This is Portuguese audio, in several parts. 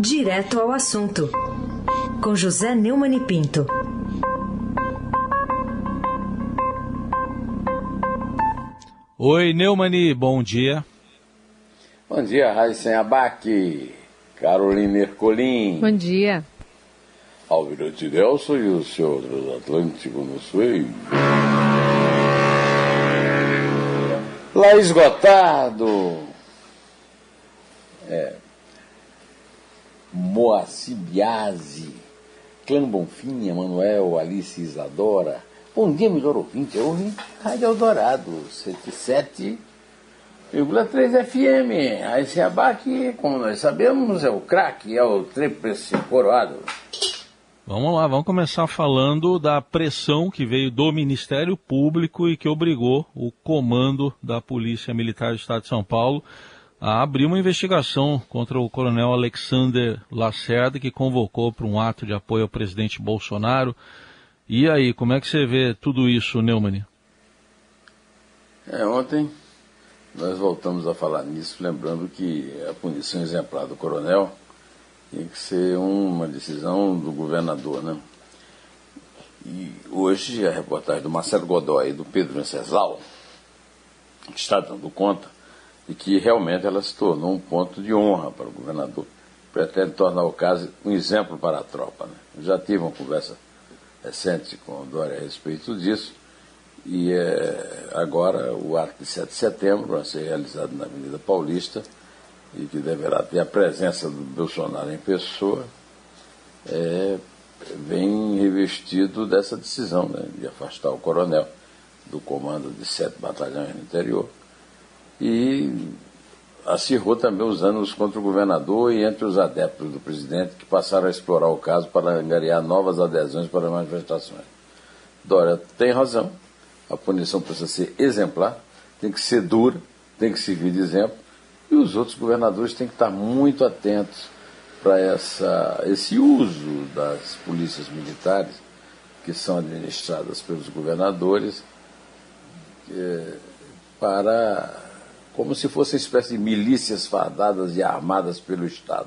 Direto ao assunto, com José Neumann e Pinto. Oi, Neumani, bom dia. Bom dia, Raíssen Abac, Caroline Ercolim. Bom dia. Almirante Nelson e o seu transatlântico no Suez. Lá esgotado. É. Moacir Biasi, Clã Bonfim, Manuel, Alice Isadora. Bom dia, melhor ouvinte. Eu ouvi Rádio Eldorado, 107,3 FM. A esse abaque, como nós sabemos, é o craque, é o tríplice coroado. Vamos lá, vamos começar falando da pressão que veio do Ministério Público e que obrigou o comando da Polícia Militar do Estado de São Paulo a abrir uma investigação contra o coronel Alexander Lacerda, que convocou para um ato de apoio ao presidente Bolsonaro. E aí, como é que você vê tudo isso, Neumann? É, ontem nós voltamos a falar nisso, lembrando que a punição exemplar do coronel tem que ser uma decisão do governador, né? E hoje a reportagem do Marcelo Godoy e do Pedro Venceslau está dando conta de que realmente ela se tornou um ponto de honra para o governador. Pretende tornar o caso um exemplo para a tropa. Né? Já tive uma conversa recente com o Dória a respeito disso, e é, agora o ato de 7 de setembro vai ser realizado na Avenida Paulista, e que deverá ter a presença do Bolsonaro em pessoa, é, vem revestido dessa decisão né, de afastar o coronel do comando de sete batalhões no interior. E acirrou também os anos contra o governador e entre os adeptos do presidente que passaram a explorar o caso para angariar novas adesões para manifestações. Dória tem razão, a punição precisa ser exemplar, tem que ser dura, tem que servir de exemplo, e os outros governadores têm que estar muito atentos para esse uso das polícias militares, que são administradas pelos governadores, é, para como se fossem espécie de milícias fardadas e armadas pelo Estado.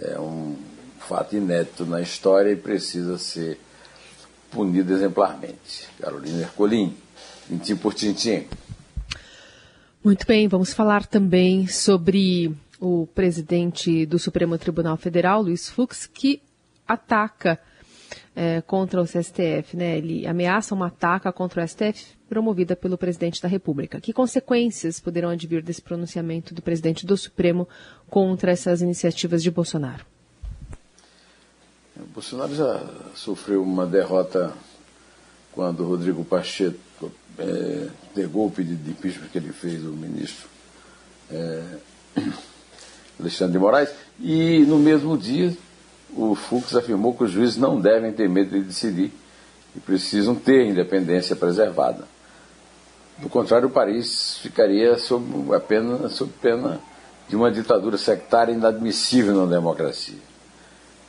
É um fato inédito na história e precisa ser punido exemplarmente. Carolina Ercolim, tintim por tintim. Muito bem, vamos falar também sobre o presidente do Supremo Tribunal Federal, Luiz Fux, que ataca é, contra o STF, né? Ele ameaça uma ataca contra o STF promovida pelo presidente da República. Que consequências poderão advir desse pronunciamento do presidente do Supremo contra essas iniciativas de Bolsonaro? O Bolsonaro já sofreu uma derrota quando Rodrigo Pacheco é, negou o pedido de impeachment que ele fez do ministro é, Alexandre de Moraes, e no mesmo dia o Fux afirmou que os juízes não devem ter medo de decidir e precisam ter independência preservada. Do contrário, o país ficaria sob a pena, sob pena de uma ditadura sectária inadmissível na democracia.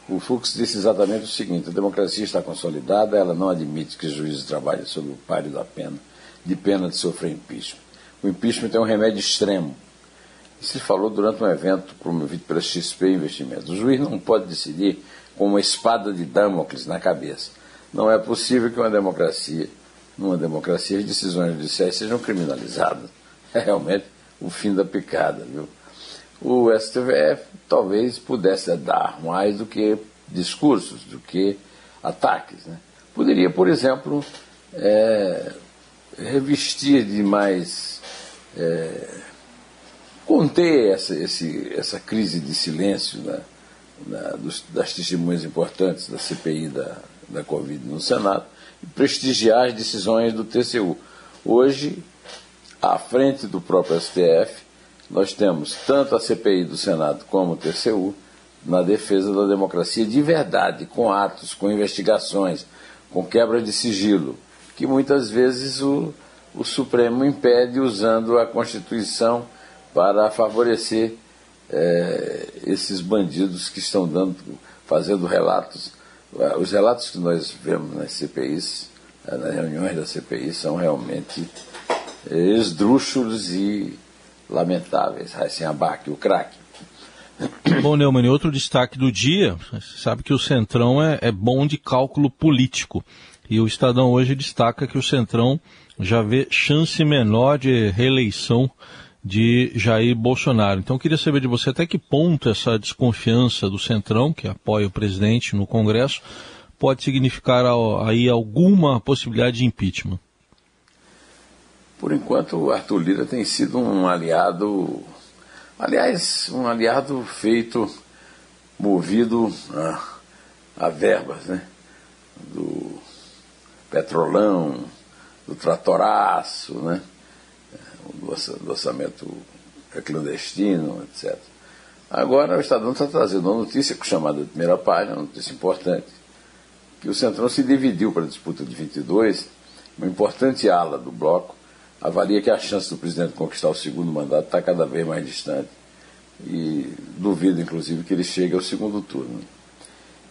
O Fux disse exatamente o seguinte: a democracia está consolidada, ela não admite que os juízes trabalhem sob o páreo da pena, de pena de sofrer impeachment. O impeachment é um remédio extremo isso se falou durante um evento promovido pela XP Investimentos. O juiz não pode decidir com uma espada de Damocles na cabeça. Não é possível que uma democracia, numa democracia, as decisões judiciais sejam criminalizadas. É realmente o fim da picada, viu? O STF talvez pudesse dar mais do que discursos, do que ataques. Né? Poderia, por exemplo, é, revestir de mais. É, conter essa, esse, essa crise de silêncio né, dos, das testemunhas importantes da CPI da, da Covid no Senado prestigiar as decisões do TCU. Hoje, à frente do próprio STF, nós temos tanto a CPI do Senado como o TCU na defesa da democracia de verdade, com atos, com investigações, com quebra de sigilo, que muitas vezes o, o Supremo impede usando a Constituição para favorecer é, esses bandidos que estão dando, fazendo relatos. Os relatos que nós vemos nas CPIs, é, nas reuniões da CPI, são realmente é, esdrúxulos e lamentáveis. Raíssen Abac, o craque. Bom, Neumann, outro destaque do dia, sabe que o Centrão é, é bom de cálculo político. E o Estadão hoje destaca que o Centrão já vê chance menor de reeleição de Jair Bolsonaro. Então, eu queria saber de você até que ponto essa desconfiança do Centrão, que apoia o presidente no Congresso, pode significar aí alguma possibilidade de impeachment. Por enquanto, o Arthur Lira tem sido um aliado, aliás, um aliado feito, movido a, a verbas, né? Do petrolão, do tratoraço, né? Do orçamento clandestino, etc. Agora o Estadão está trazendo uma notícia chamada de primeira página, uma notícia importante, que o Centrão se dividiu para a disputa de 22, uma importante ala do bloco avalia que a chance do presidente conquistar o segundo mandato está cada vez mais distante e duvida, inclusive, que ele chegue ao segundo turno.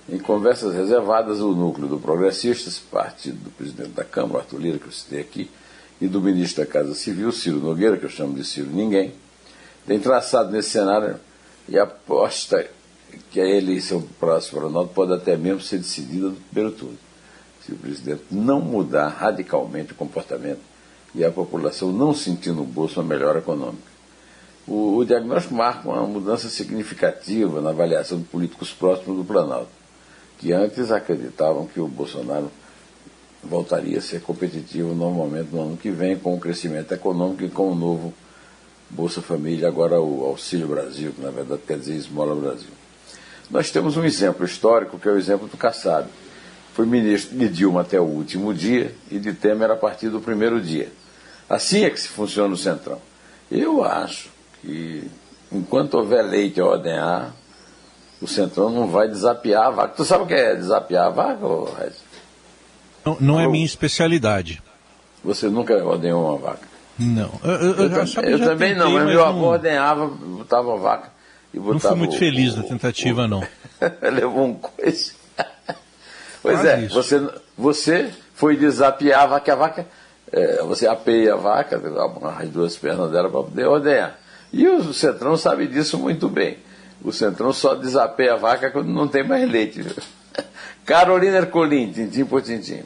Em conversas reservadas, o núcleo do Progressistas, partido do presidente da Câmara, Arthur Lira, que eu citei aqui, e do ministro da Casa Civil, Ciro Nogueira, que eu chamo de Ciro Ninguém, tem traçado nesse cenário e aposta que a eleição próxima nós pode até mesmo ser decidida no primeiro turno. Se o presidente não mudar radicalmente o comportamento e a população não sentir no bolso uma melhora econômica. O, o diagnóstico marca uma mudança significativa na avaliação de políticos próximos do Planalto, que antes acreditavam que o Bolsonaro voltaria a ser competitivo normalmente no ano que vem, com o crescimento econômico e com o novo Bolsa Família, agora o Auxílio Brasil, que na verdade quer dizer Esmola Brasil. Nós temos um exemplo histórico, que é o exemplo do Kassab. Foi ministro de Dilma até o último dia e de Temer a partir do primeiro dia. Assim é que se funciona o Centrão. Eu acho que enquanto houver leite a ordenhar, o Centrão não vai desapiar a vaca. Tu sabe o que é desapiar a vaca, Regis? Não, não é minha especialidade. Você nunca ordenhou uma vaca? Não. Eu, eu, eu, eu, também tentei, não, mas meu avô não... ordenhava, botava a vaca e botava. Não fui muito o, feliz na tentativa, o, não. Levou um coice. pois é, você, você foi desapiar a vaca, a vaca, é, você apeia a vaca, as duas pernas dela para poder ordenhar. E o Centrão sabe disso muito bem. O Centrão só desapeia a vaca quando não tem mais leite. Carolina Ercolim, tintim por tintim.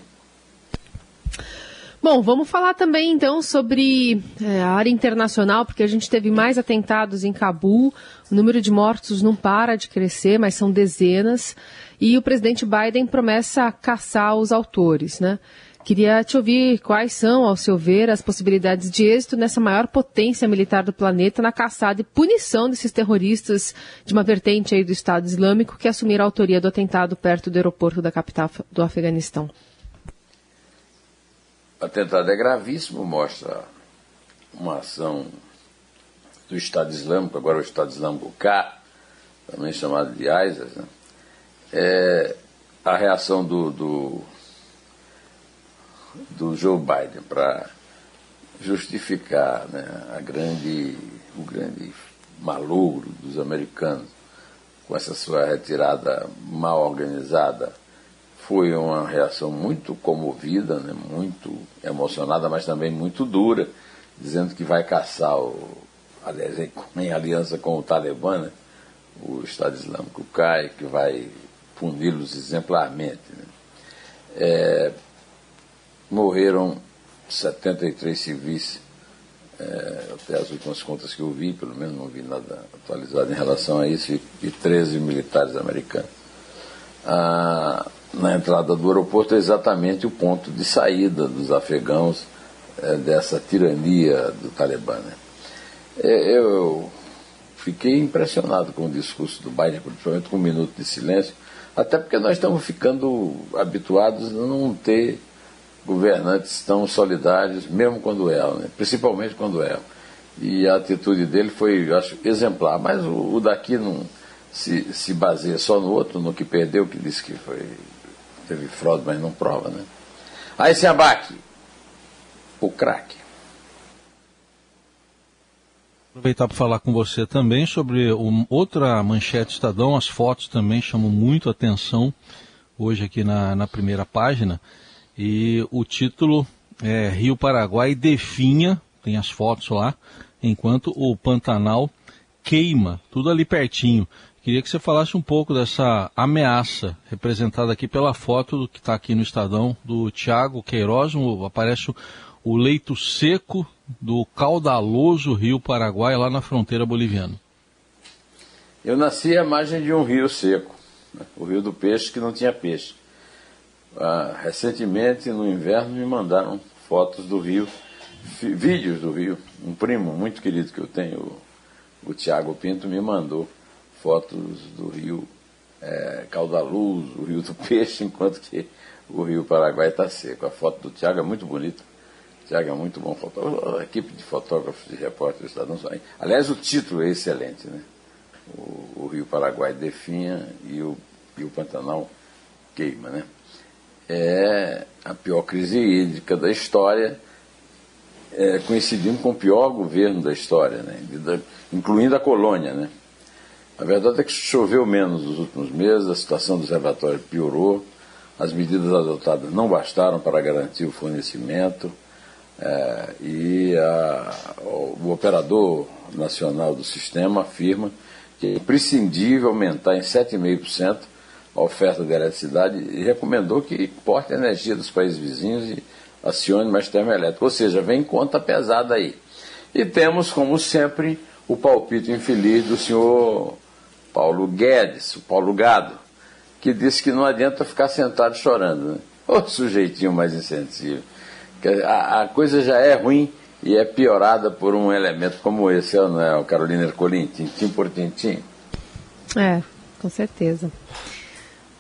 Bom, vamos falar também então sobre é, a área internacional, porque a gente teve mais atentados em Cabul, o número de mortos não para de crescer, mas são dezenas, e o presidente Biden promessa caçar os autores, né? Queria te ouvir quais são, ao seu ver, as possibilidades de êxito nessa maior potência militar do planeta na caçada e punição desses terroristas de uma vertente aí do Estado Islâmico que assumiram a autoria do atentado perto do aeroporto da capital do Afeganistão. O atentado é gravíssimo, mostra uma ação do Estado Islâmico, agora o Estado Islâmico K, também chamado de ISIS, né? é a reação do, do do Joe Biden para justificar né, a grande, o grande malogro dos americanos com essa sua retirada mal organizada foi uma reação muito comovida, né, muito emocionada, mas também muito dura, dizendo que vai caçar, o, aliás, em, aliança com o Talibã, né, o Estado Islâmico cai, que vai puni-los exemplarmente. Né. É, morreram 73 civis, é, até as últimas contas que eu vi, pelo menos não vi nada atualizado em relação a isso, e, 13 militares americanos. Ah, na entrada do aeroporto é exatamente o ponto de saída dos afegãos é, dessa tirania do Talibã. Né? É, eu fiquei impressionado com o discurso do Biden, principalmente com um minuto de silêncio, até porque nós estamos ficando habituados a não ter governantes tão solidários, mesmo quando erram, né? principalmente quando erram. E a atitude dele foi, eu acho, exemplar. Mas o, o daqui não se, se baseia só no outro, no que perdeu, que disse que foi, teve fraude, mas não prova. Né? Aí se abaque, o craque. Aproveitar para falar com você também sobre um, outra manchete Estadão, as fotos também chamam muito atenção hoje aqui na, na primeira página. E o título é Rio Paraguai definha, tem as fotos lá, enquanto o Pantanal queima, tudo ali pertinho. Queria que você falasse um pouco dessa ameaça representada aqui pela foto que está aqui no Estadão do Tiago Queiroz. aparece o leito seco do caudaloso rio Paraguai lá na fronteira boliviana. Eu nasci à margem de um rio seco, né? o rio do peixe que não tinha peixe. Ah, recentemente, no inverno, me mandaram fotos do rio, vídeos do rio. Um primo muito querido que eu tenho, o, o Tiago Pinto, me mandou fotos do rio é, Caudaloso, o rio do Peixe, enquanto que o rio Paraguai está seco. A foto do Tiago é muito bonita. O Tiago é muito bom fotógrafo. A equipe de fotógrafos e repórteres está dando Aliás, o título é excelente, né? O, o rio Paraguai definha e o, e o Pantanal queima, né? É a pior crise hídrica da história, é, coincidindo com o pior governo da história, né? incluindo a colônia, né? A verdade é que choveu menos nos últimos meses, a situação do reservatório piorou, as medidas adotadas não bastaram para garantir o fornecimento é, e a, o operador nacional do sistema afirma que é imprescindível aumentar em 7,5% a oferta de eletricidade e recomendou que porte a energia dos países vizinhos e acione mais termoelétrica. Ou seja, vem conta pesada aí. E temos, como sempre, o palpite infeliz do senhor Paulo Guedes, o Paulo Gado, que disse que não adianta ficar sentado chorando. Né? Sujeitinho mais insensível. A, a, coisa já é ruim e é piorada por um elemento como esse, não é, o Carolina Ercolim, tintim por tintim. É, com certeza.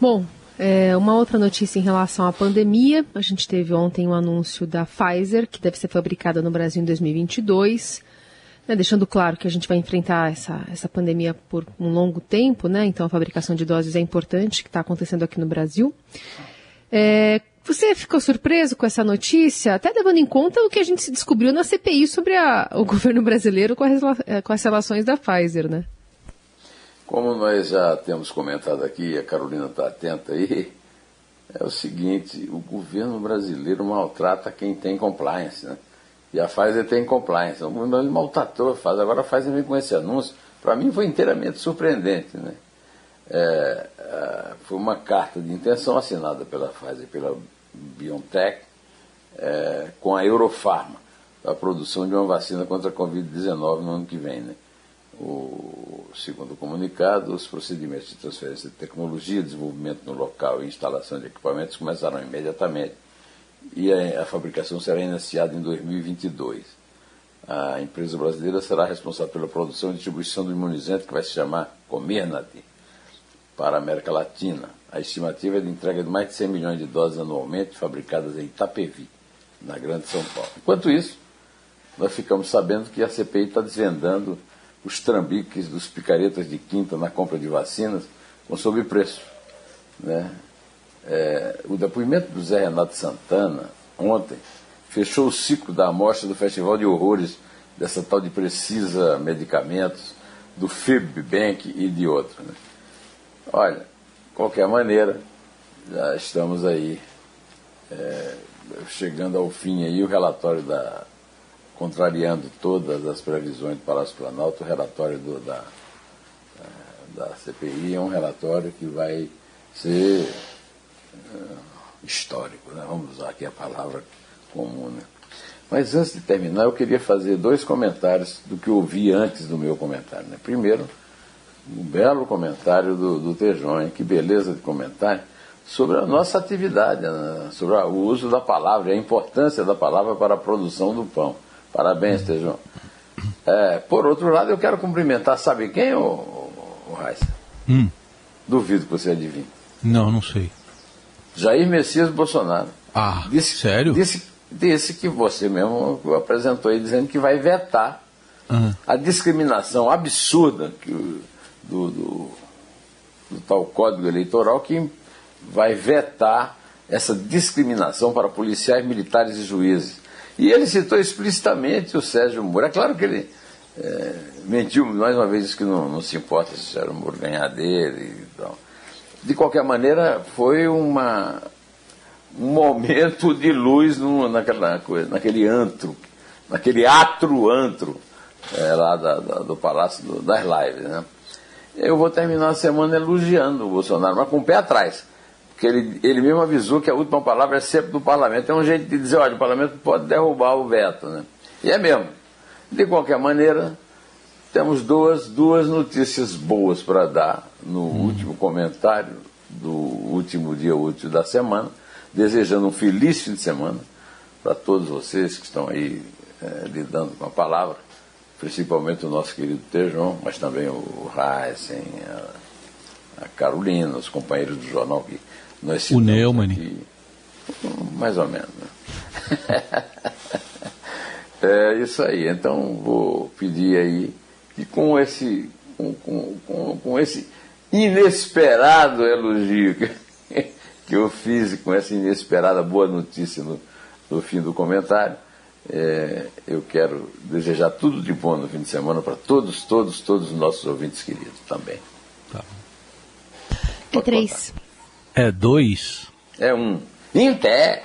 Bom, é, uma outra notícia em relação à pandemia. A gente teve ontem o um anúncio da Pfizer, que deve ser fabricada no Brasil em 2022 né, deixando claro que a gente vai enfrentar essa, essa pandemia por um longo tempo, né? Então a fabricação de doses é importante, que está acontecendo aqui no Brasil. É, você ficou surpreso com essa notícia, até levando em conta o que a gente descobriu na CPI sobre a, o governo brasileiro com, a, com as relações da Pfizer, né? Como nós já temos comentado aqui, a Carolina está atenta aí, é o seguinte, o governo brasileiro maltrata quem tem compliance, né? E a Pfizer tem compliance. O mundo maltratou a Pfizer. Agora a Pfizer vem com esse anúncio. Para mim foi inteiramente surpreendente. Né? É, é, foi uma carta de intenção assinada pela Pfizer, pela BioNTech, é, com a Eurofarma, a produção de uma vacina contra a Covid-19 no ano que vem. Né? O, segundo o comunicado, os procedimentos de transferência de tecnologia, desenvolvimento no local e instalação de equipamentos começarão imediatamente e a, fabricação será iniciada em 2022. A empresa brasileira será responsável pela produção e distribuição do imunizante que vai se chamar Comirnaty para a América Latina. A estimativa é de entrega de mais de 100 milhões de doses anualmente fabricadas em Itapevi, na Grande São Paulo. Enquanto isso, nós ficamos sabendo que a CPI está desvendando os trambiques dos picaretas de quinta na compra de vacinas com sobrepreço. Né? É, o depoimento do Zé Renato Santana, ontem, fechou o ciclo da amostra do Festival de Horrores, dessa tal de Precisa Medicamentos, do FIBBank e de outros. Né? Olha, de qualquer maneira, já estamos aí é, chegando ao fim aí o relatório da contrariando todas as previsões do Palácio Planalto, o relatório do, da, da CPI é um relatório que vai ser histórico, né? vamos usar aqui a palavra comum. Né? Mas antes de terminar, eu queria fazer dois comentários do que eu ouvi antes do meu comentário. Né? Primeiro, um belo comentário do, do Tejon, que beleza de comentário, sobre a nossa atividade, né? sobre o uso da palavra a importância da palavra para a produção do pão. Parabéns, Tejon. É, por outro lado, eu quero cumprimentar, sabe quem, o, o, o Raíssa? Hum. Duvido que você adivinhe. Não, não sei. Jair Messias Bolsonaro. Ah, disse, sério? Disse, disse que você mesmo apresentou aí, dizendo que vai vetar uhum. a discriminação absurda que, do, do, do tal Código Eleitoral que vai vetar essa discriminação para policiais, militares e juízes. E ele citou explicitamente o Sérgio Moro. É claro que ele é, mentiu mais uma vez, que não, não se importa se o Sérgio Moro ganhar dele e tal de qualquer maneira, foi uma, um momento de luz no, naquela coisa, naquele antro, naquele atro antro é, lá da, da, do Palácio do, das Lives. Né? Eu vou terminar a semana elogiando o Bolsonaro, mas com o pé atrás. Porque ele, ele mesmo avisou que a última palavra é sempre do parlamento. É um jeito de dizer, olha, o parlamento pode derrubar o veto. Né? E é mesmo. De qualquer maneira, temos duas, duas notícias boas para dar no hum. último comentário do último dia útil da semana, desejando um feliz fim de semana para todos vocês que estão aí é, lidando com a palavra, principalmente o nosso querido Tejão, mas também o Heisen, a, a, Carolina, os companheiros do jornal que nós O Neumann. Mais ou menos. Né? é isso aí. Então vou pedir aí que com esse, com, com, com, com esse inesperado elogio que, que eu fiz com essa inesperada boa notícia no, no fim do comentário, é, eu quero desejar tudo de bom no fim de semana para todos, todos, todos os nossos ouvintes queridos também. Tá. É três. É dois. É um. Em pé.